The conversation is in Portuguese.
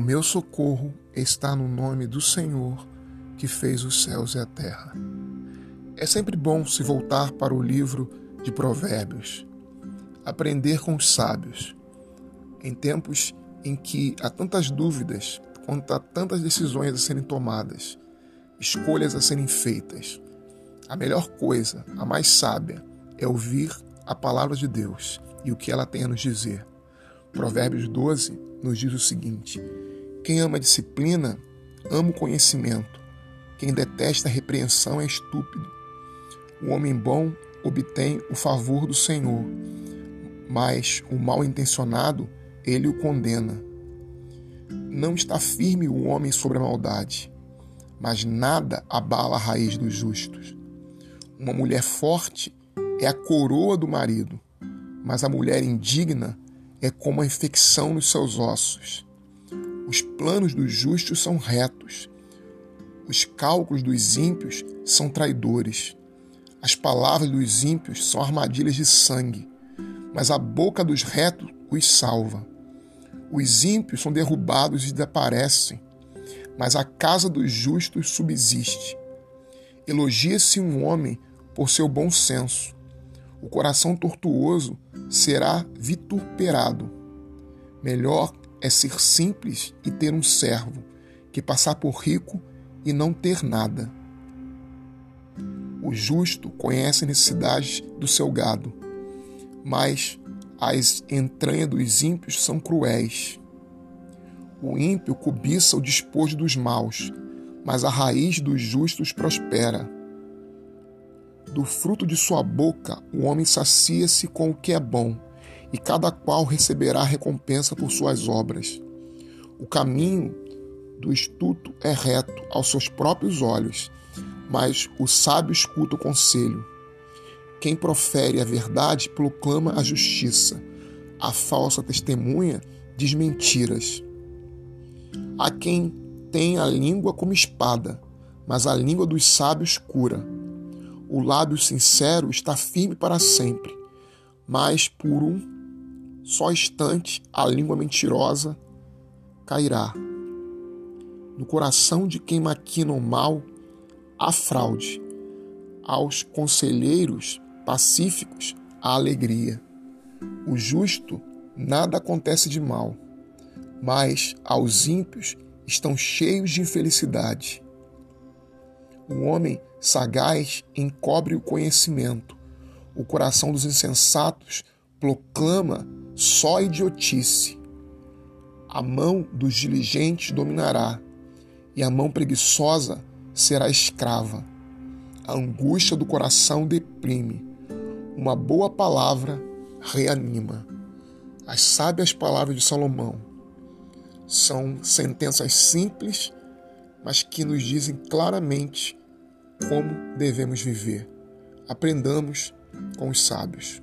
O meu socorro está no nome do Senhor que fez os céus e a terra. É sempre bom se voltar para o livro de Provérbios, aprender com os sábios. Em tempos em que há tantas dúvidas, quanto há tantas decisões a serem tomadas, escolhas a serem feitas, a melhor coisa, a mais sábia, é ouvir a palavra de Deus e o que ela tem a nos dizer. Provérbios 12 nos diz o seguinte: Quem ama a disciplina, ama o conhecimento. Quem detesta a repreensão é estúpido. O homem bom obtém o favor do Senhor, mas o mal intencionado, ele o condena. Não está firme o homem sobre a maldade, mas nada abala a raiz dos justos. Uma mulher forte é a coroa do marido, mas a mulher indigna é como a infecção nos seus ossos. Os planos dos justos são retos, os cálculos dos ímpios são traidores. As palavras dos ímpios são armadilhas de sangue, mas a boca dos retos os salva. Os ímpios são derrubados e desaparecem, mas a casa dos justos subsiste. Elogia-se um homem por seu bom senso, o coração tortuoso será vituperado. Melhor é ser simples e ter um servo, que passar por rico e não ter nada. O justo conhece a necessidade do seu gado, mas as entranhas dos ímpios são cruéis. O ímpio cobiça o despojo dos maus, mas a raiz dos justos prospera. Do fruto de sua boca o homem sacia-se com o que é bom, e cada qual receberá recompensa por suas obras. O caminho do estuto é reto aos seus próprios olhos, mas o sábio escuta o conselho. Quem profere a verdade proclama a justiça, a falsa testemunha diz mentiras. Há quem tem a língua como espada, mas a língua dos sábios cura. O lábio sincero está firme para sempre, mas por um só instante a língua mentirosa cairá. No coração de quem maquina o mal, há fraude. Aos conselheiros pacíficos, a alegria. O justo nada acontece de mal, mas aos ímpios estão cheios de infelicidade. O homem sagaz encobre o conhecimento. O coração dos insensatos proclama só idiotice. A mão dos diligentes dominará, e a mão preguiçosa será escrava. A angústia do coração deprime. Uma boa palavra reanima. As sábias palavras de Salomão são sentenças simples, mas que nos dizem claramente como devemos viver. Aprendamos com os sábios.